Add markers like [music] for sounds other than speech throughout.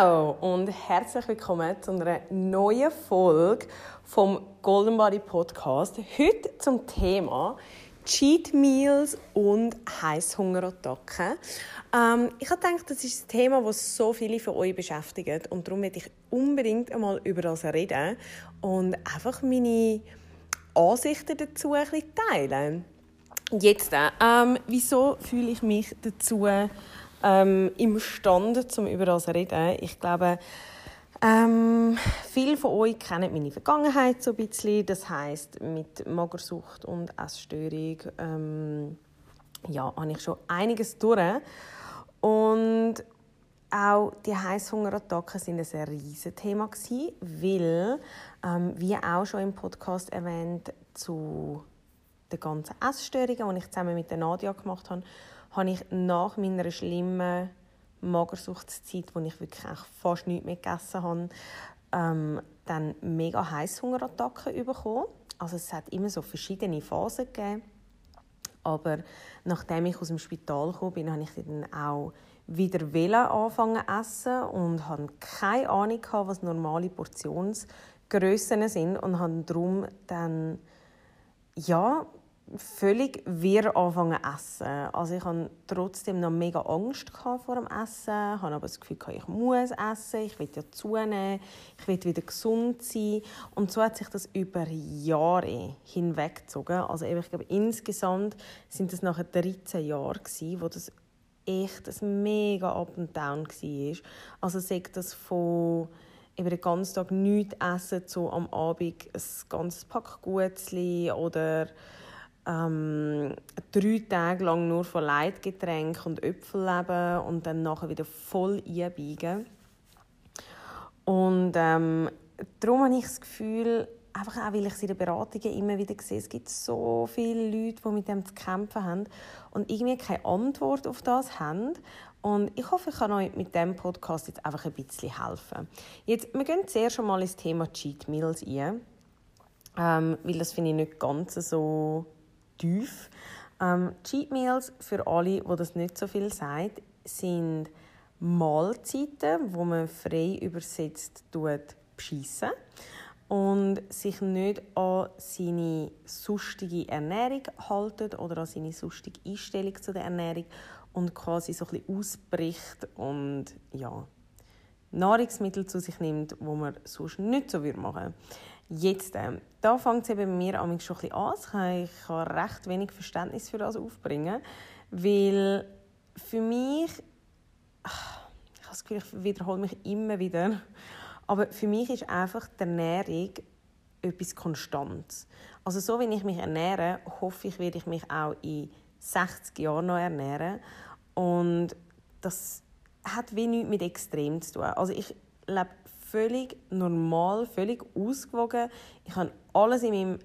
Hallo und herzlich willkommen zu einer neuen Folge vom Golden Body Podcast. Heute zum Thema Cheat Meals und Heißhungerattacken. Ähm, ich habe gedacht, das ist ein Thema, das so viele von euch beschäftigt und darum möchte ich unbedingt einmal über das reden und einfach meine Ansichten dazu ein bisschen teilen. Jetzt, ähm, wieso fühle ich mich dazu ähm, imstande, um über das zu reden? Ich glaube, ähm, viele von euch kennen meine Vergangenheit so ein bisschen. Das heißt mit Magersucht und Essstörung ähm, ja, habe ich schon einiges durch. Und auch die Heißhungerattacken sind ein riesiges Thema weil, ähm, wie auch schon im Podcast erwähnt, zu den ganzen Essstörungen, die ich zusammen mit der Nadia gemacht habe, habe ich nach meiner schlimmen Magersuchtszeit, wo ich wirklich fast nichts mehr gegessen habe, ähm, dann mega Heißhungerattacken bekommen. Also es hat immer so verschiedene Phasen gegeben. Aber nachdem ich aus dem Spital kam, bin, habe ich dann auch wieder anfangen zu essen und hatte keine Ahnung, was normale Portionsgrössen sind und habe darum dann ja, völlig wirr anfangen zu essen. Also ich hatte trotzdem noch mega Angst vor dem Essen, habe aber das Gefühl, ich muss essen, ich will ja zunehmen, ich will wieder gesund sein. Und so hat sich das über Jahre hinweggezogen. Also ich glaube, insgesamt sind es nachher 13 Jahre wo das echt ein mega Up and Down war. Also sagt das von über den ganzen Tag nichts essen, so am Abend ein ganzes Pack Gutzli oder ähm, drei Tage lang nur von Leitgetränken und Äpfel leben und dann nachher wieder voll einbiegen. Und ähm, darum habe ich das Gefühl, einfach auch, weil ich es in den Beratungen immer wieder sehe, es gibt so viele Leute, die mit dem zu kämpfen haben und irgendwie keine Antwort auf das haben. Und ich hoffe, ich kann euch mit diesem Podcast jetzt einfach ein bisschen helfen. Jetzt, wir gehen zuerst schon mal ins Thema Cheat Meals ein, ähm, weil das finde ich nicht ganz so tief. Ähm, Cheat Meals, für alle, die das nicht so viel sagt, sind Mahlzeiten, wo man frei übersetzt tut, beschissen und sich nicht an seine sonstige Ernährung halten oder an seine sonstige Einstellung zu der Ernährung und quasi so ein bisschen ausbricht und ja, Nahrungsmittel zu sich nimmt, wo man sonst nicht so machen würde. Jetzt, äh, da fängt es bei mir schon ein bisschen an. Ich kann recht wenig Verständnis für das aufbringen, weil für mich, ich habe das Gefühl, ich wiederhole mich immer wieder, aber für mich ist einfach die Ernährung etwas Konstantes. Also so, wenn ich mich ernähre, hoffe ich, werde ich mich auch in 60 Jahren noch ernähren. Und das hat wenig mit Extrem zu tun. Also ich lebe völlig normal, völlig ausgewogen. Ich habe alles in meinem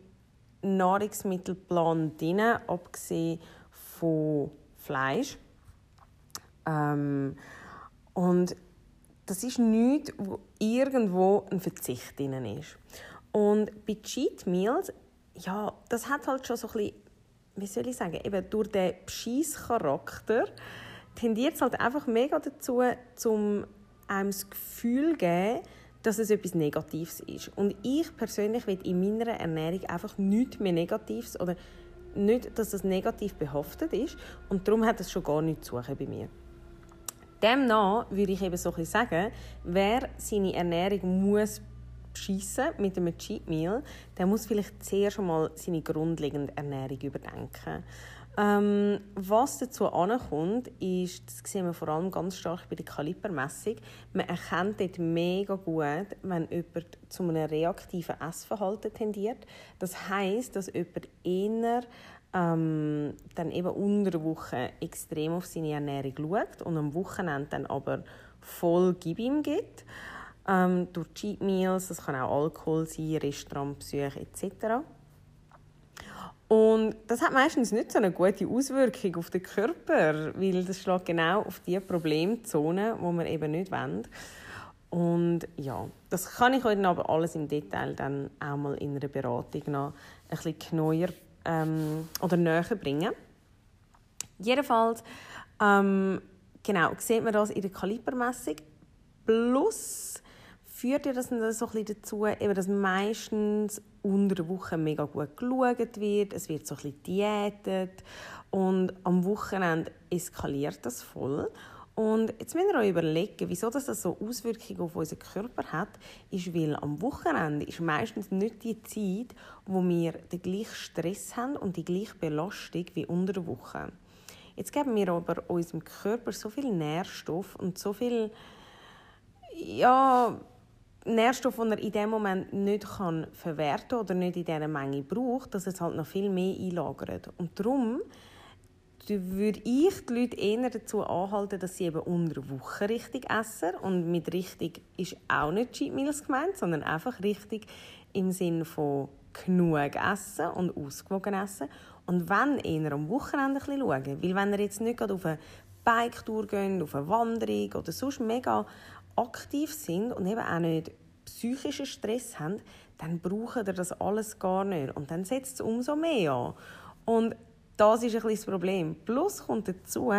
Nahrungsmittelplan drin, abgesehen von Fleisch. Ähm, und das ist nichts, wo irgendwo ein Verzicht drin ist. Und bei Cheat Meals, ja, das hat halt schon so ein bisschen, wie soll ich sagen, eben durch den Bescheisscharakter tendiert es halt einfach mega dazu, zum einem das Gefühl geben, dass es etwas Negatives ist. Und ich persönlich will in meiner Ernährung einfach nichts mehr Negatives oder nicht, dass das negativ behaftet ist. Und darum hat es schon gar nichts zu suchen bei mir. Demnach würde ich eben so ein sagen, wer seine Ernährung muss beschissen mit einem Cheat Meal, der muss vielleicht zuerst einmal seine grundlegende Ernährung überdenken. Ähm, was dazu ankommt, ist, das sehen wir vor allem ganz stark bei der Kalibermessung, man erkennt dort mega gut, wenn jemand zu einem reaktiven Essverhalten tendiert. Das heißt, dass jemand eher ähm, dann eben unter der Woche extrem auf seine Ernährung schaut und am Wochenende dann aber voll Gib ihm gibt. Ähm, durch Cheat Meals, das kann auch Alkohol sein, Restaurantbesuche etc. Und das hat meistens nicht so eine gute Auswirkung auf den Körper, weil das schlägt genau auf die Problemzone, wo wir eben nicht wollen. Und ja, das kann ich euch aber alles im Detail dann auch mal in einer Beratung noch ein bisschen genauer ähm, oder näher bringen. Jedenfalls ähm, genau, sieht man das in der Kalibermessung. Plus führt ja das so ein bisschen dazu, eben, dass meistens unter der Woche mega gut geschaut wird, es wird so ein bisschen diätet und am Wochenende eskaliert das voll. Und jetzt müsst ihr euch überlegen, wieso das so Auswirkungen auf unseren Körper hat, ist, weil am Wochenende ist meistens nicht die Zeit, wo wir den gleichen Stress haben und die gleiche Belastung wie unter der Woche. Jetzt geben wir aber unserem Körper so viel Nährstoff und so viel ja, Nährstoff, die er in dem Moment nicht kann verwerten oder nicht in dieser Menge braucht, dass es halt noch viel mehr einlagert. Und darum würde ich die Leute eher dazu anhalten, dass sie eben unter der Woche richtig essen. Und mit richtig ist auch nicht Cheat Meals gemeint, sondern einfach richtig im Sinne von genug essen und ausgewogen essen. Und wenn eher am Wochenende ein bisschen schauen. Weil wenn ihr jetzt nicht gerade auf eine Bike-Tour geht, auf eine Wanderung oder sonst mega aktiv sind und eben auch nicht psychischen Stress haben, dann brauchen ihr das alles gar nicht. Und dann setzt es umso mehr an. Und das ist ein das Problem. Plus kommt dazu,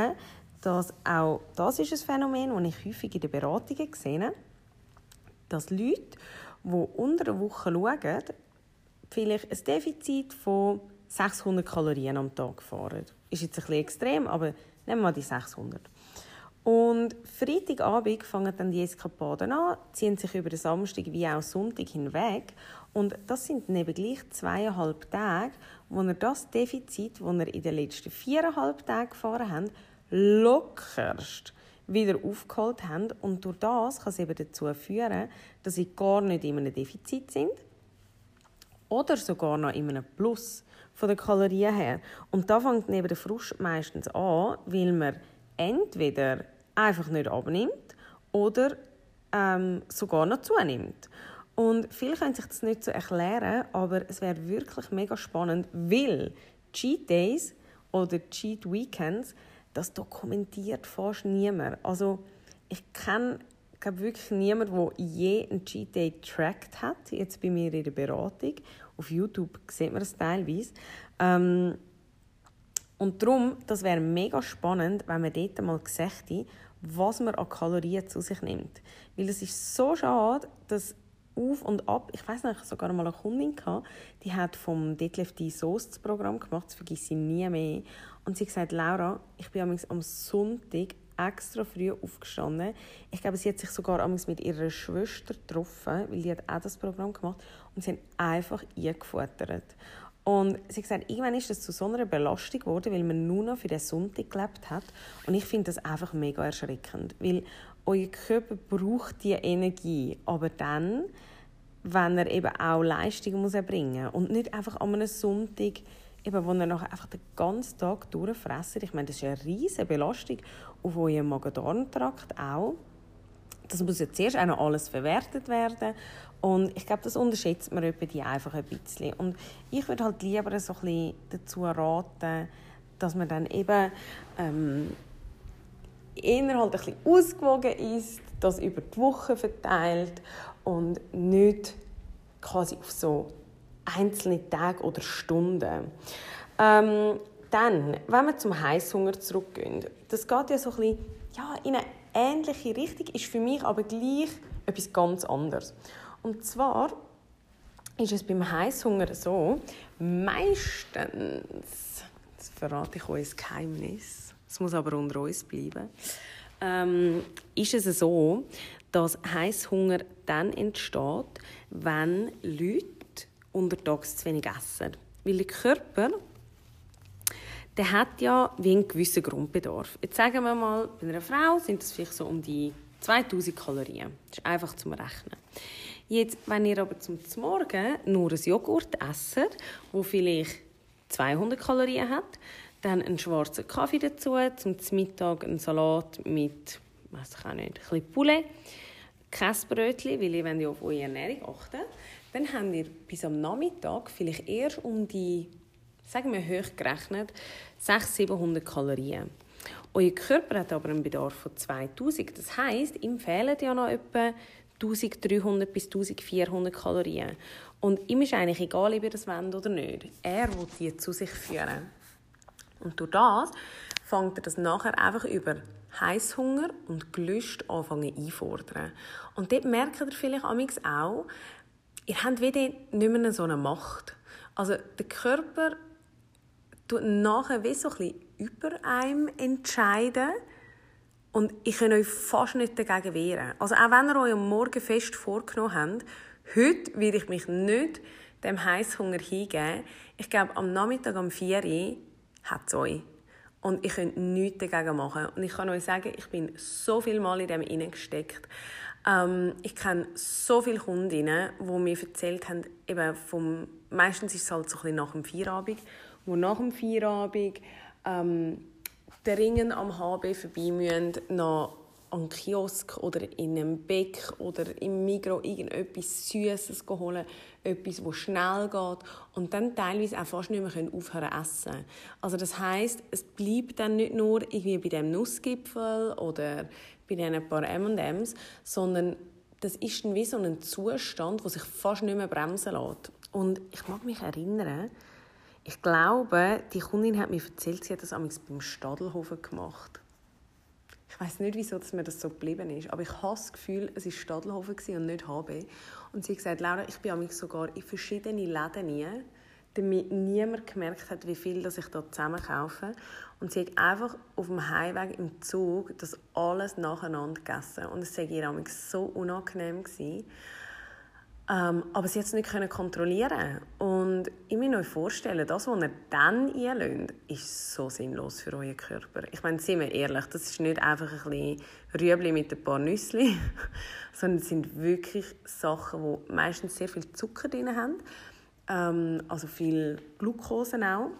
dass auch das ist ein Phänomen, das ich häufig in den Beratungen sehe, dass Leute, die unter der Woche schauen, vielleicht ein Defizit von 600 Kalorien am Tag fahren. Ist jetzt ein bisschen extrem, aber nehmen wir mal die 600. Und Freitagabend fangen dann die Eskapaden an, ziehen sich über den Samstag wie auch Sonntag hinweg. Und das sind dann eben gleich zweieinhalb Tage, wo er das Defizit, das er in den letzten viereinhalb Tagen gefahren hat, lockerst wieder aufgeholt haben. Und durch das kann es eben dazu führen, dass sie gar nicht in einem Defizit sind oder sogar noch in einem Plus von den Kalorien her. Und da fängt neben der Frust meistens an, weil man entweder einfach nicht abnimmt oder ähm, sogar noch zunimmt. Und viele können sich das nicht so erklären, aber es wäre wirklich mega spannend, weil Cheat Days oder Cheat Weekends, das dokumentiert fast niemand. Also ich kenne glaube wirklich niemand, der je einen Cheat Day tracked hat, jetzt bei mir in der Beratung. Auf YouTube sieht man das teilweise. Ähm, und darum, das wäre mega spannend, wenn man dort mal gesagt was man an Kalorien zu sich nimmt. Weil es ist so schade, dass auf und ab, ich weiß nicht, ich sogar mal eine Kundin gehabt, die hat vom Detlef die Soße Programm gemacht, das vergesse ich nie mehr. Und sie hat gesagt, Laura, ich bin am Sonntag extra früh aufgestanden. Ich glaube, sie hat sich sogar mit ihrer Schwester getroffen, weil die hat auch das Programm gemacht und sie haben einfach eingefuttert. Und sie hat gesagt, irgendwann ist das zu so einer Belastung geworden, weil man nur noch für den Sonntag gelebt hat. Und ich finde das einfach mega erschreckend, weil euer Körper braucht die Energie, aber dann, wenn er eben auch Leistungen muss erbringen muss und nicht einfach an einem Sonntag, eben, wo er nachher einfach den ganzen Tag durchfressen. Ich meine, das ist eine riesige Belastung auf eurem Magen-Darm-Trakt auch. Das muss ja zuerst auch noch alles verwertet werden und ich glaube, das unterschätzt man die einfach ein bisschen. Und ich würde halt lieber so ein dazu raten, dass man dann eben ähm, eher halt ein bisschen ausgewogen ist, das über die Woche verteilt und nicht quasi auf so einzelne Tage oder Stunden. Ähm, dann, wenn wir zum Heißhunger zurückgehen, das geht ja so ein bisschen ja, in eine ähnliche Richtung, ist für mich aber gleich etwas ganz anderes. Und zwar ist es beim Heißhunger so, meistens, das verrate ich euch ein Geheimnis, es muss aber unter uns bleiben, ähm, ist es so, dass Heißhunger dann entsteht, wenn Leute untertags zu wenig essen. Weil der Körper der hat ja wie einen gewissen Grundbedarf. Jetzt sagen wir mal, bei einer Frau sind es vielleicht so um die 2000 Kalorien. Das ist einfach zum Rechnen. Jetzt, wenn ihr aber zum Morgen nur ein Joghurt esst, wo vielleicht 200 Kalorien hat. Dann einen schwarzen Kaffee dazu, zum Mittag einen Salat mit, weiß ich auch nicht, ein bisschen Poulet, Käsebrötchen, weil ihr ja auf eure Ernährung achten Dann habt ihr bis am Nachmittag vielleicht erst um die, sagen wir hochgerechnet, 600, 700 Kalorien. Euer Körper hat aber einen Bedarf von 2000. Das heisst, ihm fehlen ja noch etwa 1300 bis 1400 Kalorien. Und ihm ist eigentlich egal, ob ihr das wollt oder nicht. Er will die zu sich führen. Und durch das fängt er das nachher einfach über Heißhunger und Gelüst anfangen einfordern. Und dort merkt ihr vielleicht auch, ihr habt wieder nicht mehr so eine Macht. Also der Körper tut nachher wie so ein über einem entscheiden und ich kann euch fast nicht dagegen wehren. Also auch wenn ihr euch am Morgen fest vorgenommen habt, heute werde ich mich nicht dem Heißhunger hingeben. Ich glaube, am Nachmittag um 4 Uhr hat es euch. Und ich könnt nichts dagegen machen. Und ich kann euch sagen, ich bin so viel Mal in dem hineingesteckt. Ähm, ich kenne so viele Kundinnen, die mir erzählt haben, eben vom, meistens ist es halt so ein bisschen nach dem Feierabend, wo nach dem Feierabend ähm, dringend am HB vorbei müssen, noch an Kiosk oder in einem Beck oder im Mikro irgendetwas Süßes holen, etwas, das schnell geht und dann teilweise auch fast nicht mehr aufhören zu essen. Also das heißt, es bleibt dann nicht nur irgendwie bei dem Nussgipfel oder bei diesen paar M&M's, sondern das ist dann wie so ein Zustand, der sich fast nicht mehr bremsen lässt. Und ich mag mich erinnern, ich glaube, die Kundin hat mir erzählt, sie hat das beim Stadelhofen gemacht. Ich weiß nicht, wieso dass mir das so geblieben ist, aber ich habe das Gefühl, es war Stadelhofen und nicht HB. Und sie hat gesagt, Laura, ich bin sogar in verschiedene Läden nie, damit niemand gemerkt hat, wie viel ich da zusammen kaufe. Und sie hat einfach auf dem Heimweg im Zug das alles nacheinander gegessen. Und es war ihr so unangenehm. Gewesen. Ähm, aber sie hat es nicht können kontrollieren Und ich mir euch vorstellen, das, was ihr dann einlöst, ist so sinnlos für euren Körper. Ich meine, seien wir ehrlich, das ist nicht einfach ein bisschen Rüebli mit ein paar Nüsse, [laughs] sondern es sind wirklich Sachen, die meistens sehr viel Zucker drin haben, ähm, also viel Glucose auch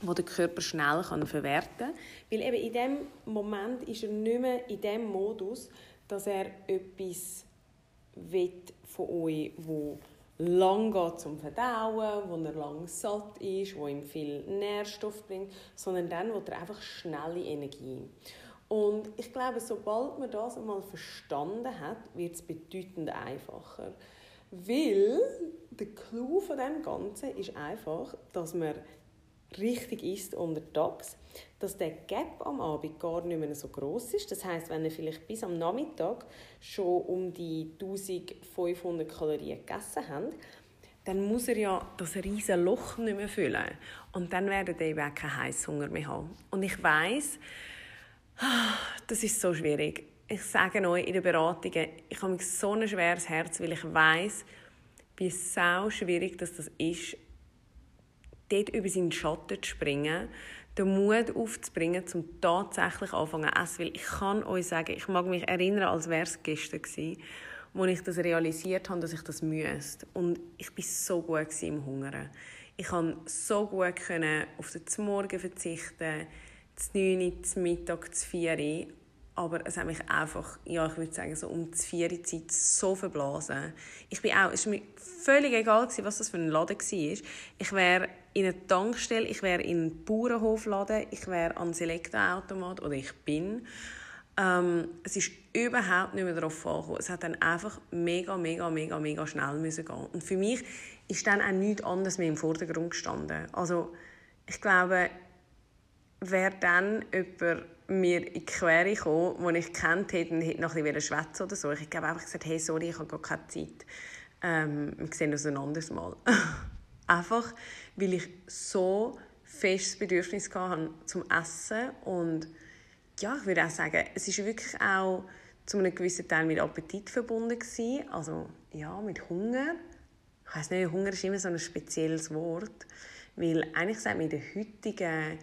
wo der Körper schnell kann verwerten kann. Weil eben in dem Moment ist er nicht mehr in dem Modus, dass er etwas will von euch, wo lang geht zum Verdauen, wo er lang satt ist, wo ihm viel Nährstoff bringt, sondern dann will er einfach schnelle Energie. Und ich glaube, sobald man das einmal verstanden hat, wird es bedeutend einfacher. Weil der Clou von dem Ganzen ist einfach, dass man richtig isst untertags, dass der Gap am Abend gar nicht mehr so groß ist. Das heißt, wenn ihr vielleicht bis am Nachmittag schon um die 1500 Kalorien gegessen habt, dann muss er ja das riesige Loch nicht mehr füllen. Und dann werdet ihr eben keinen Heißhunger mehr haben. Und ich weiß, das ist so schwierig. Ich sage euch in den Beratungen, ich habe so ein schweres Herz, weil ich weiß, wie sau schwierig das ist, dort über seinen Schatten zu springen, den Mut aufzubringen, um tatsächlich anfangen zu essen. Weil ich kann euch sagen, ich mag mich erinnern, als wäre es gestern gewesen, wo ich das realisiert habe, dass ich das müsste. Und ich war so gut im Hungern. Ich konnte so gut auf den Morgen verzichten, das 9, das Mittag, das 4 aber es hat mich einfach, ja, ich würde sagen, so um die vier Zeit so verblasen. Ich bin auch, es war mir völlig egal, was das für ein Laden war. Ich wäre in eine Tankstelle, ich wäre in einen Bauernhofladen, ich wäre an Elektroautomat oder ich bin. Ähm, es ist überhaupt nicht mehr darauf angekommen. Es hat dann einfach mega, mega, mega, mega schnell müssen gehen. Und für mich ist dann auch nichts anderes mehr im Vordergrund gestanden. Also ich glaube, wer dann jemand mir in die Quere gekommen, den ich kennt hätte und hätte noch ein bisschen schwätzen oder so. Ich habe einfach gesagt, hey, sorry, ich habe gar keine Zeit. Ähm, wir sehen uns ein anderes Mal. [laughs] einfach, weil ich so festes Bedürfnis hatte zum Essen und ja, ich würde auch sagen, es ist wirklich auch zu einem gewissen Teil mit Appetit verbunden gewesen. also ja, mit Hunger. Ich weiß nicht, Hunger ist immer so ein spezielles Wort, weil eigentlich sagt man in der heutigen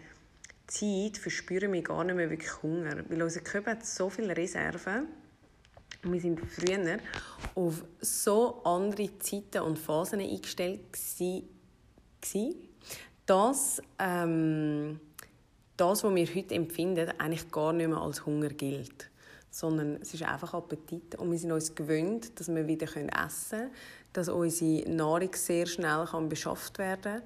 Zeit verspüren wir gar nicht mehr wirklich Hunger, weil unser Körper hat so viele Reserven und wir sind früher auf so andere Zeiten und Phasen eingestellt dass ähm, das, was wir heute empfinden, eigentlich gar nicht mehr als Hunger gilt. Sondern es ist einfach Appetit. Und wir sind uns gewöhnt, dass wir wieder essen können, dass unsere Nahrung sehr schnell kann beschafft werden kann.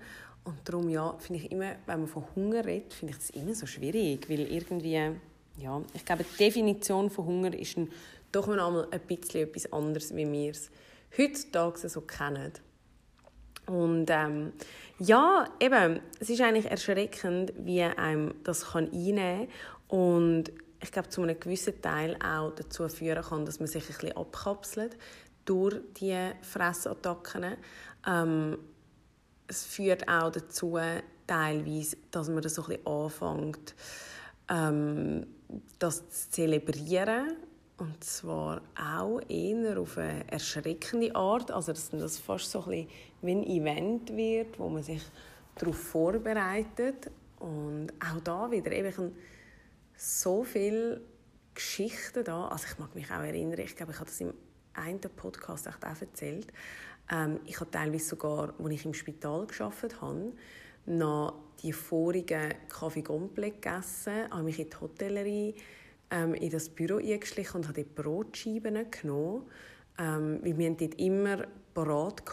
Und darum, ja, finde ich immer, wenn man von Hunger redet, finde ich das immer so schwierig. Weil irgendwie, ja, ich glaube, die Definition von Hunger ist ein, doch mal ein bisschen etwas anderes, wie wir es heutzutage so kennen. Und ähm, ja, eben, es ist eigentlich erschreckend, wie einem das kann einnehmen kann. Und ich glaube, zu einem gewissen Teil auch dazu führen kann, dass man sich ein bisschen abkapselt durch die Fressattacken. Ähm, es führt auch dazu, teilweise, dass man das so ein bisschen anfängt, ähm, das zu zelebrieren und zwar auch eher auf eine erschreckende Art. Also, dass das fast so ein wie ein Event wird, wo man sich darauf vorbereitet. Und auch da wieder eben so viele Geschichten da. Also ich mag mich auch erinnern, ich glaube, ich habe das im einen Podcast auch erzählt. Ähm, ich habe teilweise sogar, als ich im Spital gearbeitet habe, noch die vorigen Kaffee Gomple gegessen, habe mich in die Hotellerie ähm, in das Büro eingeschlichen und habe dort Brotscheiben genommen. Ähm, wir dort immer parat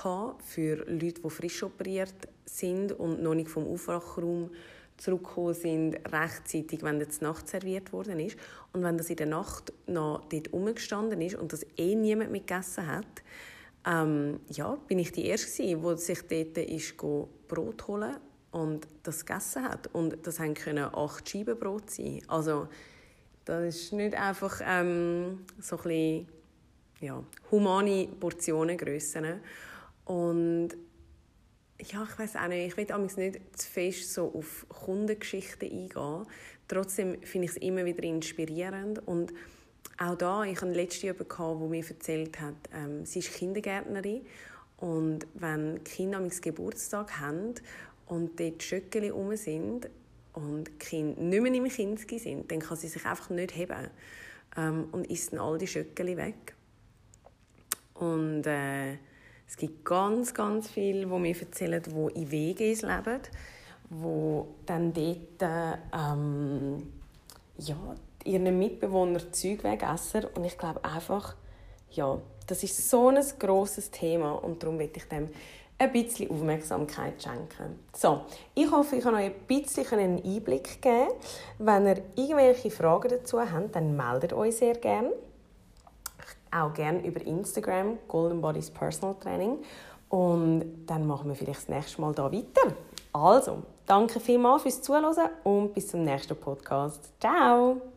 für Leute, die frisch operiert sind und noch nicht vom Aufwachraum zurückgekommen sind, rechtzeitig, wenn das Nacht serviert worden ist. Und wenn das in der Nacht noch dort rumgestanden ist und das eh niemand mitgegessen hat, ähm, ja, bin ich die Erste die sich dort ist, Brot holen und das gegessen hat. Und das können acht Scheiben Brot sein. Also das ist nicht einfach ähm, so ein bisschen, ja, humane Portionengrössen. Und ja, ich weiß auch nicht, ich will nicht zu fest so auf Kundengeschichten eingehen. Trotzdem finde ich es immer wieder inspirierend und auch da, ich hatte letztes Jahr jemanden, der mir erzählt hat, ähm, sie ist Kindergärtnerin und wenn Kinder am Geburtstag haben und dort Schöckeli rum sind, und die Kinder nicht mehr im Kinski sind, dann kann sie sich einfach nicht heben ähm, und isst dann all die Schöckeli weg. Und äh, es gibt ganz, ganz viele, die mir erzählen, die in WGs leben, die dann dort ähm, ja, ihren Mitbewohnern Zeug wegessen. Und ich glaube einfach, ja, das ist so ein grosses Thema und darum will ich dem ein bisschen Aufmerksamkeit schenken. So, ich hoffe, ich kann euch ein bisschen einen Einblick geben. Wenn ihr irgendwelche Fragen dazu habt, dann meldet euch sehr gerne. Auch gerne über Instagram, Golden Bodies Personal Training. Und dann machen wir vielleicht das nächste Mal da weiter. Also, danke vielmals fürs Zuhören und bis zum nächsten Podcast. Ciao!